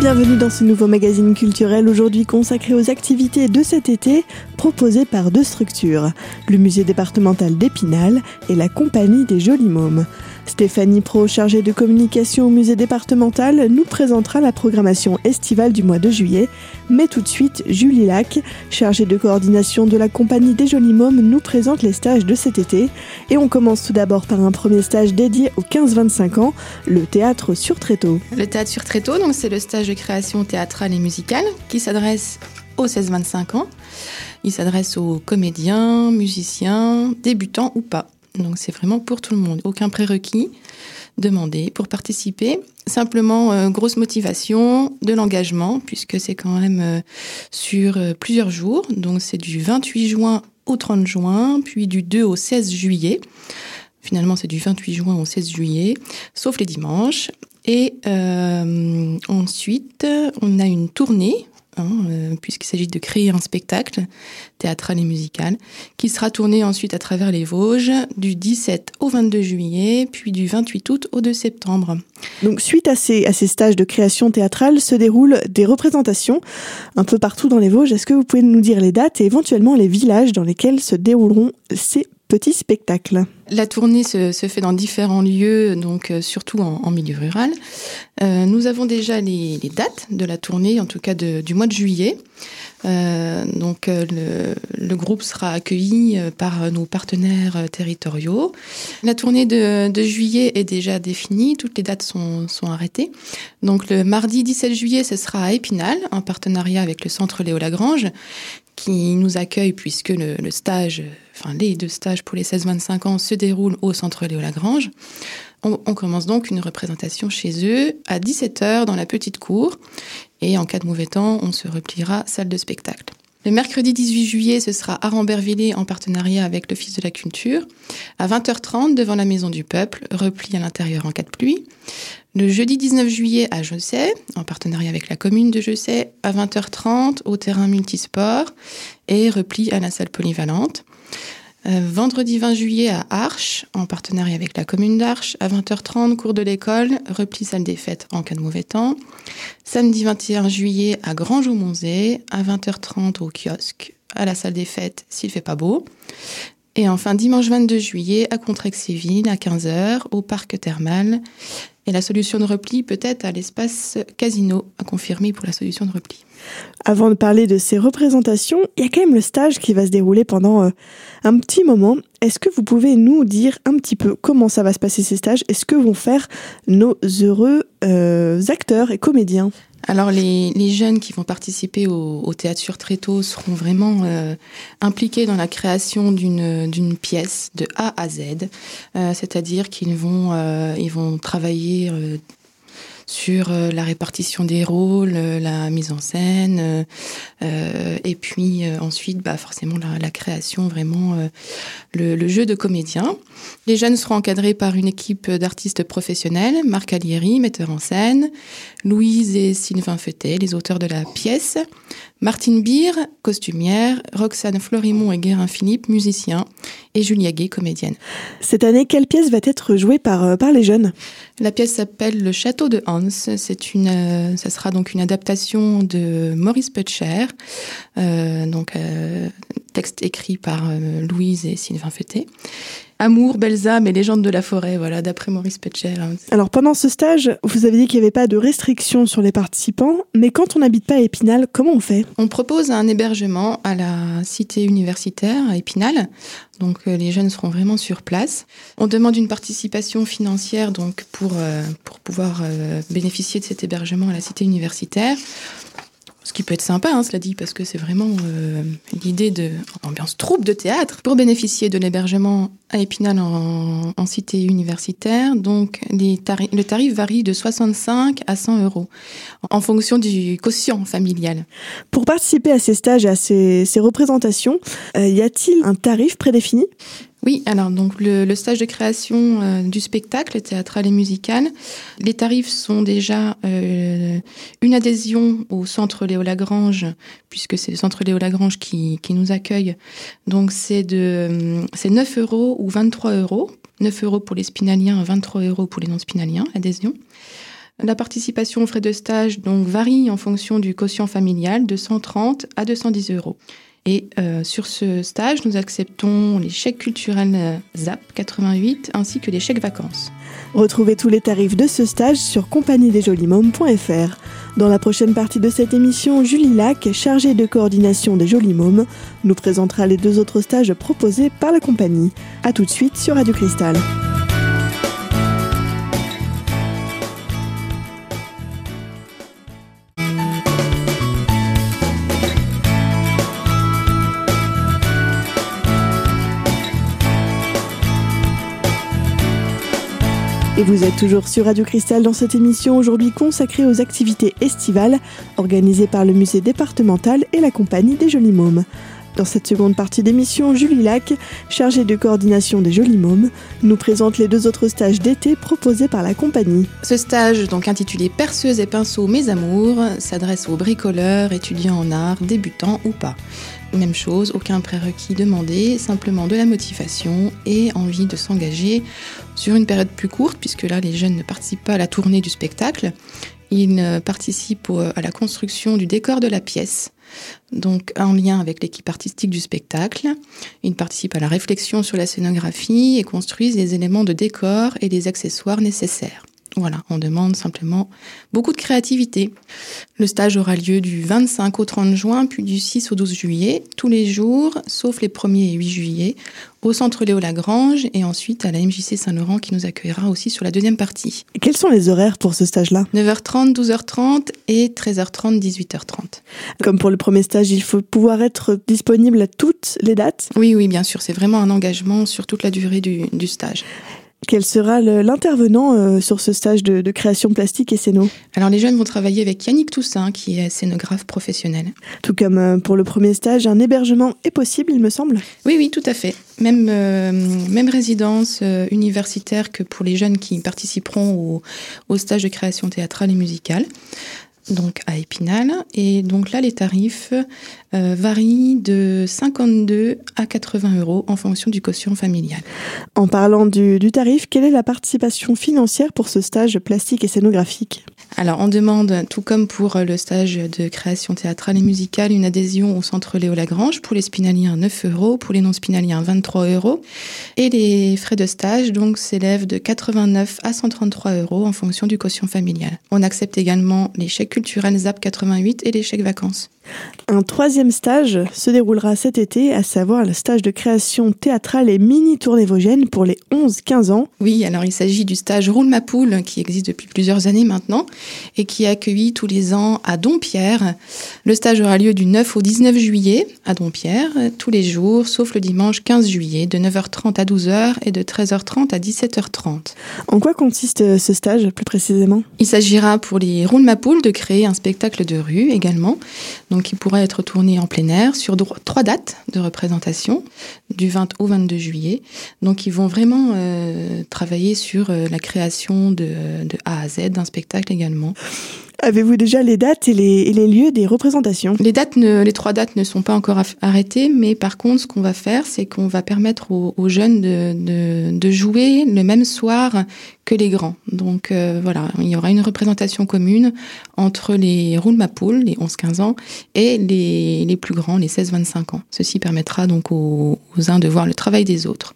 bienvenue dans ce nouveau magazine culturel aujourd'hui consacré aux activités de cet été proposées par deux structures, le musée départemental d'Épinal et la compagnie des Jolis Mômes. Stéphanie Pro, chargée de communication au musée départemental, nous présentera la programmation estivale du mois de juillet. Mais tout de suite, Julie Lac, chargée de coordination de la compagnie des Jolis Mômes, nous présente les stages de cet été. Et on commence tout d'abord par un premier stage dédié aux 15-25 ans, le théâtre sur Tréteau. Le théâtre sur Tréteau, c'est le stage de création théâtrale et musicale qui s'adresse aux 16-25 ans. Il s'adresse aux comédiens, musiciens, débutants ou pas. Donc c'est vraiment pour tout le monde. Aucun prérequis demandé pour participer. Simplement, euh, grosse motivation, de l'engagement, puisque c'est quand même euh, sur euh, plusieurs jours. Donc c'est du 28 juin au 30 juin, puis du 2 au 16 juillet. Finalement, c'est du 28 juin au 16 juillet, sauf les dimanches. Et ensuite, on a une tournée Hein, euh, puisqu'il s'agit de créer un spectacle théâtral et musical, qui sera tourné ensuite à travers les Vosges du 17 au 22 juillet, puis du 28 août au 2 septembre. Donc suite à ces, à ces stages de création théâtrale se déroulent des représentations un peu partout dans les Vosges. Est-ce que vous pouvez nous dire les dates et éventuellement les villages dans lesquels se dérouleront ces petits spectacles La tournée se, fait dans différents lieux, donc euh, surtout en, milieu rural. Euh, nous avons déjà les, dates de la tournée, en tout cas du mois de juillet. Euh, donc le, groupe sera accueilli par nos partenaires territoriaux. La tournée de, juillet est déjà définie, toutes les dates sont, sont, arrêtées. Donc le mardi 17 juillet, ce sera à Épinal, en partenariat avec le Centre Léo Lagrange, qui nous accueille puisque le, stage, enfin les deux stages pour les 16-25 ans se déroulent au Centre Léo Lagrange. On, commence donc une représentation chez eux à 17h dans la petite cour et en cas de mauvais temps, on se repliera salle de spectacle. Le mercredi 18 juillet, ce sera à Rambervillers en partenariat avec l'Office de la Culture. À 20h30, devant la Maison du Peuple, repli à l'intérieur en cas de pluie. Le jeudi 19 juillet à Josset, en partenariat avec la commune de Josset, à 20h30 au terrain multisport et repli à la salle polyvalente. Euh, vendredi 20 juillet à Arches, en partenariat avec la commune d'Arches, à 20h30, cours de l'école, repli salle des fêtes en cas de mauvais temps. Samedi 21 juillet à Grange au Monzé, à 20h30 au kiosque, à la salle des fêtes s'il fait pas beau. Et enfin, dimanche 22 juillet à Contrexéville, à 15h, au parc thermal. Et la solution de repli peut-être à l'espace casino, à confirmer pour la solution de repli. Avant de parler de ces représentations, il y a quand même le stage qui va se dérouler pendant euh, un petit moment. Est-ce que vous pouvez nous dire un petit peu comment ça va se passer ces stages? Et ce que vont faire nos heureux euh, acteurs et comédiens? Alors les, jeunes qui vont participer au, théâtre sur Tréteau seront vraiment euh, impliqués dans la création d'une pièce de A à Z, c'est-à-dire qu'ils vont vont travailler sur euh, la répartition des rôles, euh, la mise en scène, euh, et puis ensuite, bah, forcément, la, création, vraiment, le, jeu de comédien. Les jeunes seront encadrés par une équipe d'artistes professionnels, Marc Alieri, metteur en scène, Louise et Sylvain Feutet, les auteurs de la pièce, Martine Beer, costumière, Roxane Florimont et Guérin Philippe, musicien, et Julia Gay, comédienne. Cette année, quelle pièce va être jouée par, euh, par les jeunes? La pièce s'appelle Le Château de Hans. C'est une, euh, ça sera donc une adaptation de Maurice Putcher, euh, donc texte écrit par Louise et Sylvain Feutet. Amour, belles âmes et légendes de la forêt, voilà, d'après Maurice Petcher. Alors pendant ce stage, vous avez dit qu'il n'y avait pas de restrictions sur les participants, mais quand on n'habite pas à Épinal, comment on fait? On propose un hébergement à la cité universitaire à Épinal, donc euh, les jeunes seront vraiment sur place. On demande une participation financière donc pour, euh, pour pouvoir euh, bénéficier de cet hébergement à la cité universitaire. Ce qui peut être sympa, hein, cela dit, parce que c'est vraiment euh, l'idée de ambiance troupe de théâtre. Pour bénéficier de l'hébergement à Épinal en, cité universitaire, donc les le tarif varie de 65 à 100 euros en fonction du quotient familial. Pour participer à ces stages et à ces, représentations, euh, y a-t-il un tarif prédéfini? Oui, alors donc le, stage de création euh, du spectacle théâtral et musical, les tarifs sont déjà euh, une adhésion au centre Léo Lagrange, puisque c'est le centre Léo Lagrange qui, nous accueille. Donc c'est de c'est 9 euros ou 23 euros. 9 euros pour les spinaliens, 23 euros pour les non-spinaliens, adhésion. La participation aux frais de stage donc varie en fonction du quotient familial de 130 à 210 euros. Et euh, sur ce stage, nous acceptons les chèques culturels euh, ZAP 88 ainsi que les chèques vacances. Retrouvez tous les tarifs de ce stage sur compagniedesjolimômes.fr. Dans la prochaine partie de cette émission, Julie Lac, chargée de coordination des Jolis Mômes, nous présentera les deux autres stages proposés par la compagnie. A tout de suite sur Radio Cristal. Et vous êtes toujours sur Radio Cristal dans cette émission aujourd'hui consacrée aux activités estivales organisées par le musée départemental et la compagnie des Jolis Mômes. Dans cette seconde partie d'émission, Julie Lac, chargée de coordination des Jolis Mômes, nous présente les deux autres stages d'été proposés par la compagnie. Ce stage, donc intitulé Perceuse et pinceau mes amours, s'adresse aux bricoleurs, étudiants en art, débutants ou pas. Même chose, aucun prérequis demandé, simplement de la motivation et envie de s'engager sur une période plus courte, puisque là les jeunes ne participent pas à la tournée du spectacle, ils participent à la construction du décor de la pièce, donc en lien avec l'équipe artistique du spectacle. Ils participent à la réflexion sur la scénographie et construisent les éléments de décor et les accessoires nécessaires. Voilà, on demande simplement beaucoup de créativité. Le stage aura lieu du 25 au 30 juin, puis du 6 au 12 juillet, tous les jours, sauf les 1er et 8 juillet, au centre Léo Lagrange et ensuite à la MJC Saint-Laurent qui nous accueillera aussi sur la deuxième partie. quels sont les horaires pour ce stage-là? 9h30, 12h30 et 13h30, 18h30. Comme pour le premier stage, il faut pouvoir être disponible à toutes les dates? Oui, oui, bien sûr. C'est vraiment un engagement sur toute la durée du, du stage. Quel sera l'intervenant euh, sur ce stage de, création plastique et scéno Alors les jeunes vont travailler avec Yannick Toussaint, qui est scénographe professionnel. Tout comme euh, pour le premier stage, un hébergement est possible, il me semble Oui, oui, tout à fait. Même, euh, même résidence universitaire que pour les jeunes qui participeront au, au stage de création théâtrale et musicale donc à Épinal. Et donc là, les tarifs euh, varient de 52 à 80 euros en fonction du quotient familial. En parlant du, du tarif, quelle est la participation financière pour ce stage plastique et scénographique? Alors, on demande, tout comme pour le stage de création théâtrale et musicale, une adhésion au centre Léo Lagrange. Pour les spinaliens, 9 euros. Pour les non-spinaliens, 23 euros. Et les frais de stage, donc, s'élèvent de 89 à 133 euros en fonction du quotient familial. On accepte également les chèques culturels ZAP 88 et les chèques vacances. Un troisième stage se déroulera cet été, à savoir le stage de création théâtrale et mini-tournée vosgienne pour les 11-15 ans. Oui, alors il s'agit du stage Roule ma poule qui existe depuis plusieurs années maintenant et qui est accueilli tous les ans à Dompierre. Le stage aura lieu du 9 au 19 juillet à Dompierre, tous les jours, sauf le dimanche 15 juillet, de 9h30 à 12h et de 13h30 à 17h30. En quoi consiste ce stage plus précisément? Il s'agira pour les Roule ma poule de créer un spectacle de rue également. Donc qui pourra être tourné en plein air sur trois dates de représentation, du 20 au 22 juillet. Donc ils vont vraiment euh, travailler sur euh, la création de, de A à Z d'un spectacle également. Avez-vous déjà les dates et les, lieux des représentations? Les dates, les trois dates ne sont pas encore arrêtées, mais par contre, ce qu'on va faire, c'est qu'on va permettre aux, jeunes de, jouer le même soir que les grands. Donc euh, voilà, il y aura une représentation commune entre les roule ma poule, les 11-15 ans, et les, plus grands, les 16-25 ans. Ceci permettra donc aux uns de voir le travail des autres.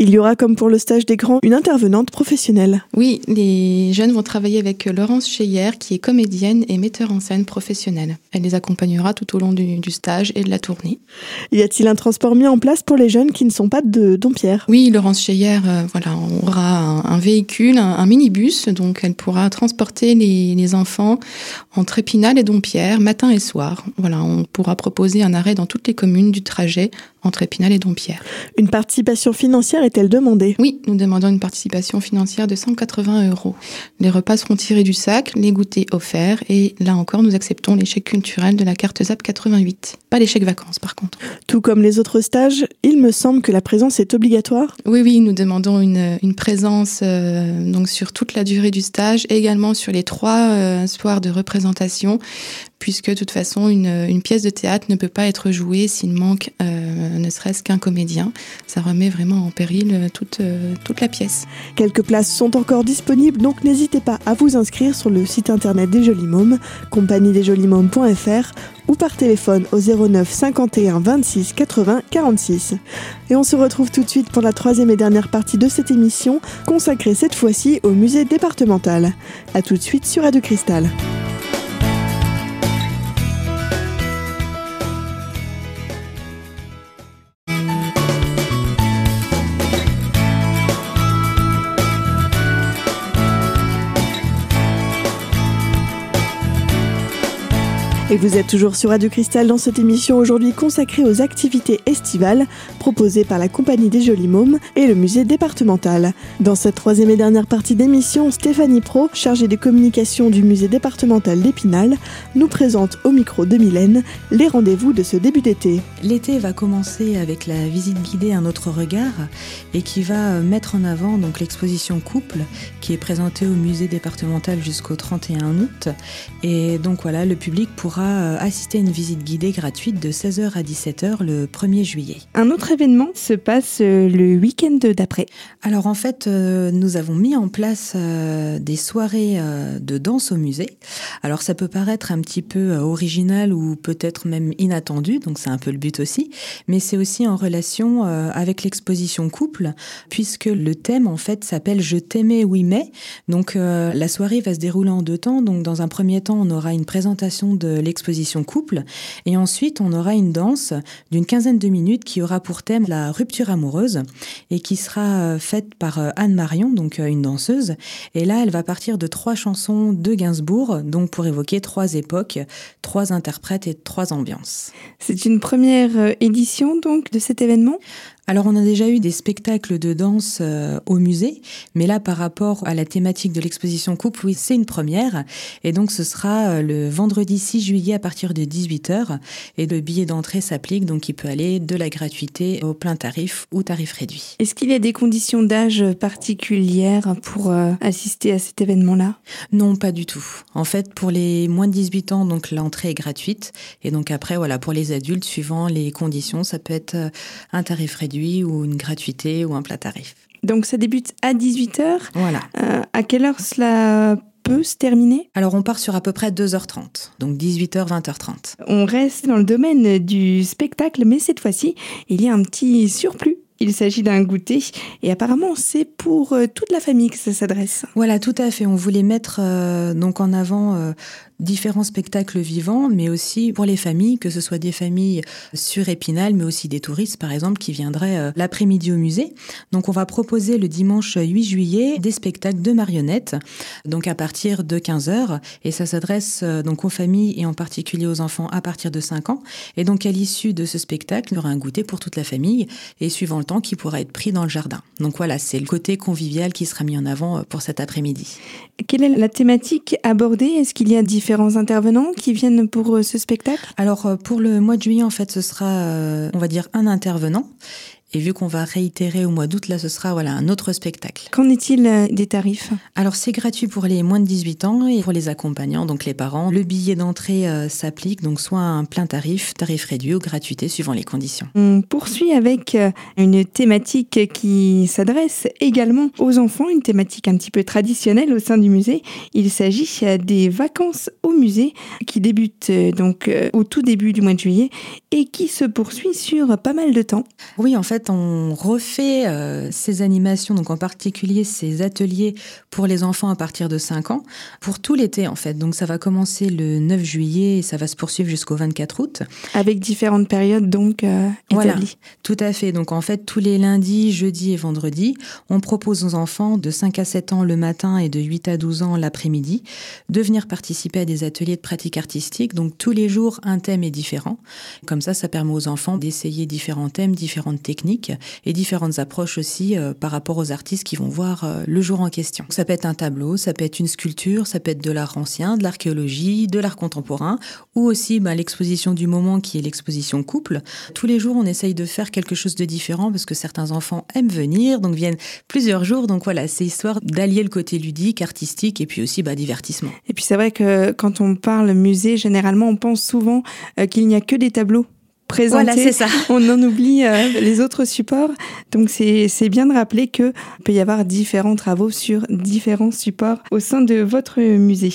Il y aura, comme pour le stage des grands, une intervenante professionnelle. Oui, les jeunes vont travailler avec Laurence Cheyer, qui est comédienne et metteur en scène professionnelle. Elle les accompagnera tout au long du, stage et de la tournée. Y a-t-il un transport mis en place pour les jeunes qui ne sont pas de Dompierre? Oui, Laurence Cheyer, euh, voilà, aura un, véhicule, un, minibus, donc elle pourra transporter les, les enfants entre Épinal et Dompierre, matin et soir. Voilà, on pourra proposer un arrêt dans toutes les communes du trajet entre Épinal et Dompierre. Une participation financière est-elle demandée? Oui, nous demandons une participation financière de 180 euros. Les repas seront tirés du sac, les goûters offerts et là encore nous acceptons les chèques culturels de la carte ZAP 88. Pas chèques vacances par contre. Tout comme les autres stages, il me semble que la présence est obligatoire? Oui, oui, nous demandons une, une présence euh, donc sur toute la durée du stage, et également sur les trois euh, soirs de représentation, puisque de toute façon, une, pièce de théâtre ne peut pas être jouée s'il manque euh, ne serait-ce qu'un comédien. Ça remet vraiment en péril euh, toute, euh, toute la pièce. Quelques places sont encore disponibles, donc n'hésitez pas à vous inscrire sur le site internet des Jolis Mômes, ou par téléphone au 09 51 26 80 46. Et on se retrouve tout de suite pour la troisième et dernière partie de cette émission, consacrée cette fois-ci au musée départemental. A tout de suite sur Radio Cristal. Et vous êtes toujours sur Radio Cristal dans cette émission aujourd'hui consacrée aux activités estivales proposées par la Compagnie des Jolis Mômes et le musée départemental. Dans cette troisième et dernière partie d'émission, Stéphanie Pro, chargée de communication du musée départemental d'Épinal, nous présente au micro de Mylène les rendez-vous de ce début d'été. L'été va commencer avec la visite guidée Un autre regard et qui va mettre en avant donc l'exposition Couple qui est présentée au musée départemental jusqu'au 31 août. Et donc voilà, le public pourra euh, assister à une visite guidée gratuite de 16h à 17h le 1er juillet. Un autre événement se passe euh, le week-end d'après. Alors en fait, euh, nous avons mis en place des soirées de danse au musée. Alors ça peut paraître un petit peu original ou peut-être même inattendu, donc c'est un peu le but aussi, mais c'est aussi en relation avec l'exposition couple, puisque le thème en fait s'appelle Je t'aimais oui mais. Donc la soirée va se dérouler en deux temps. Donc dans un premier temps, on aura une présentation de l'exposition couple. Et ensuite, on aura une danse d'une quinzaine de minutes qui aura pour thème la rupture amoureuse et qui sera euh, faite par euh, Anne Marion, donc euh, une danseuse. Et là, elle va partir de trois chansons de Gainsbourg, donc pour évoquer trois époques, trois interprètes et trois ambiances. C'est une première édition donc de cet événement? Alors on a déjà eu des spectacles de danse euh, au musée, mais là par rapport à la thématique de l'exposition couple, oui, c'est une première. Et donc ce sera euh, le vendredi 6 juillet à partir de 18h. Et le billet d'entrée s'applique, donc il peut aller de la gratuité au plein tarif ou tarif réduit. Est-ce qu'il y a des conditions d'âge particulières pour euh, assister à cet événement-là? Non, pas du tout. En fait, pour les moins de 18 ans, donc l'entrée est gratuite. Et donc après, voilà, pour les adultes, suivant les conditions, ça peut être un tarif réduit ou une gratuité ou un plat tarif. Donc ça débute à 18h. Voilà. Euh, à quelle heure cela peut se terminer? Alors on part sur à peu près 2h30, donc 18h, 20h30. On reste dans le domaine du spectacle, mais cette fois-ci, il y a un petit surplus il s'agit d'un goûter et apparemment c'est pour euh, toute la famille que ça s'adresse. Voilà, tout à fait. On voulait mettre euh, donc en avant différents spectacles vivants, mais aussi pour les familles, que ce soit des familles sur Épinal, mais aussi des touristes, par exemple, qui viendraient euh, l'après-midi au musée. Donc, on va proposer le dimanche 8 juillet des spectacles de marionnettes, donc à partir de 15 heures, et ça s'adresse euh, donc aux familles et en particulier aux enfants à partir de 5 ans. Et donc, à l'issue de ce spectacle, il y aura un goûter pour toute la famille, et suivant le temps, qui pourra être pris dans le jardin. Donc voilà, c'est le côté convivial qui sera mis en avant euh, pour cet après-midi. Quelle est la thématique abordée? Est-ce qu'il y a différents intervenants qui viennent pour euh, ce spectacle? Alors euh, pour le mois de juillet, en fait, ce sera, euh, on va dire, un intervenant. Et vu qu'on va réitérer au mois d'août, là, ce sera voilà un autre spectacle. Qu'en est-il euh, des tarifs? Alors, c'est gratuit pour les moins de 18 ans et pour les accompagnants, donc les parents. Le billet d'entrée euh, s'applique, donc soit un plein tarif, tarif réduit ou gratuité, suivant les conditions. On poursuit avec euh, une thématique qui s'adresse également aux enfants, une thématique un petit peu traditionnelle au sein du musée. Il s'agit des vacances au musée qui débutent donc au tout début du mois de juillet et qui se poursuit sur pas mal de temps. Oui, en fait, on refait euh, ces animations, donc en particulier ces ateliers pour les enfants à partir de 5 ans, pour tout l'été en fait. Donc ça va commencer le 9 juillet et ça va se poursuivre jusqu'au 24 août. Avec différentes périodes donc euh, Voilà, tout à fait. Donc en fait, tous les lundis, jeudis et vendredis, on propose aux enfants de 5 à 7 ans le matin et de 8 à 12 ans l'après-midi de venir participer à des ateliers de pratique artistique. Donc tous les jours, un thème est différent. Comme ça, ça permet aux enfants d'essayer différents thèmes, différentes techniques et différentes approches aussi par rapport aux artistes qui vont voir le jour en question. Ça peut être un tableau, ça peut être une sculpture, ça peut être de l'art ancien, de l'archéologie, de l'art contemporain, ou aussi bah, l'exposition du moment qui est l'exposition couple. Tous les jours, on essaye de faire quelque chose de différent parce que certains enfants aiment venir, donc viennent plusieurs jours. Donc voilà, c'est histoire d'allier le côté ludique, artistique et puis aussi bah, divertissement. Et puis c'est vrai que quand on parle musée, généralement, on pense souvent euh, qu'il n'y a que des tableaux Voilà, c'est ça. On en oublie euh, les autres supports. Donc c'est bien de rappeler que peut y avoir différents travaux sur différents supports au sein de votre musée.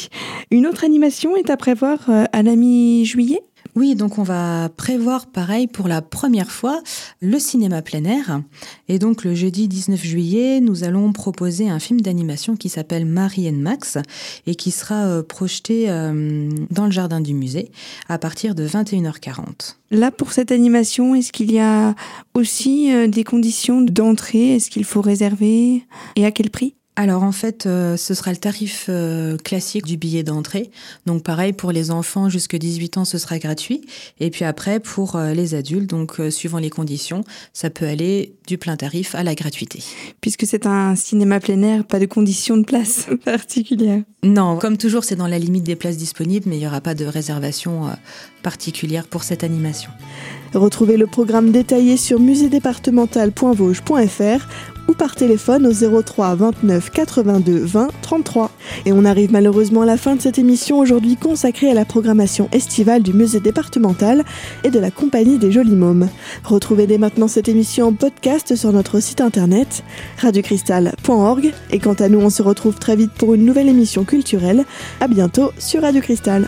Une autre animation est à prévoir euh, à la mi-juillet? Oui, donc on va prévoir pareil pour la première fois le cinéma plein air. Et donc le jeudi 19 juillet, nous allons proposer un film d'animation qui s'appelle Marie and Max et qui sera euh, projeté euh, dans le jardin du musée à partir de 21h40. Là, pour cette animation, est-ce qu'il y a aussi euh, des conditions d'entrée? Est-ce qu'il faut réserver? Et à quel prix? Alors en fait, euh, ce sera le tarif euh, classique du billet d'entrée. Donc pareil pour les enfants jusque 18 ans, ce sera gratuit. Et puis après pour euh, les adultes, donc suivant les conditions, ça peut aller du plein tarif à la gratuité. Puisque c'est un cinéma plein air, pas de conditions de place particulières. Non, comme toujours, c'est dans la limite des places disponibles, mais il n'y aura pas de réservation particulière pour cette animation. Retrouvez le programme détaillé sur musédépartemental.vosges.fr ou par téléphone au 03 29 82 20 33. Et on arrive malheureusement à la fin de cette émission aujourd'hui consacrée à la programmation estivale du musée départemental et de la compagnie des Jolis Mômes. Retrouvez dès maintenant cette émission en podcast sur notre site internet radiocristal.org et quant à nous on se retrouve très vite pour une nouvelle émission culturelle. À bientôt sur Radio Cristal.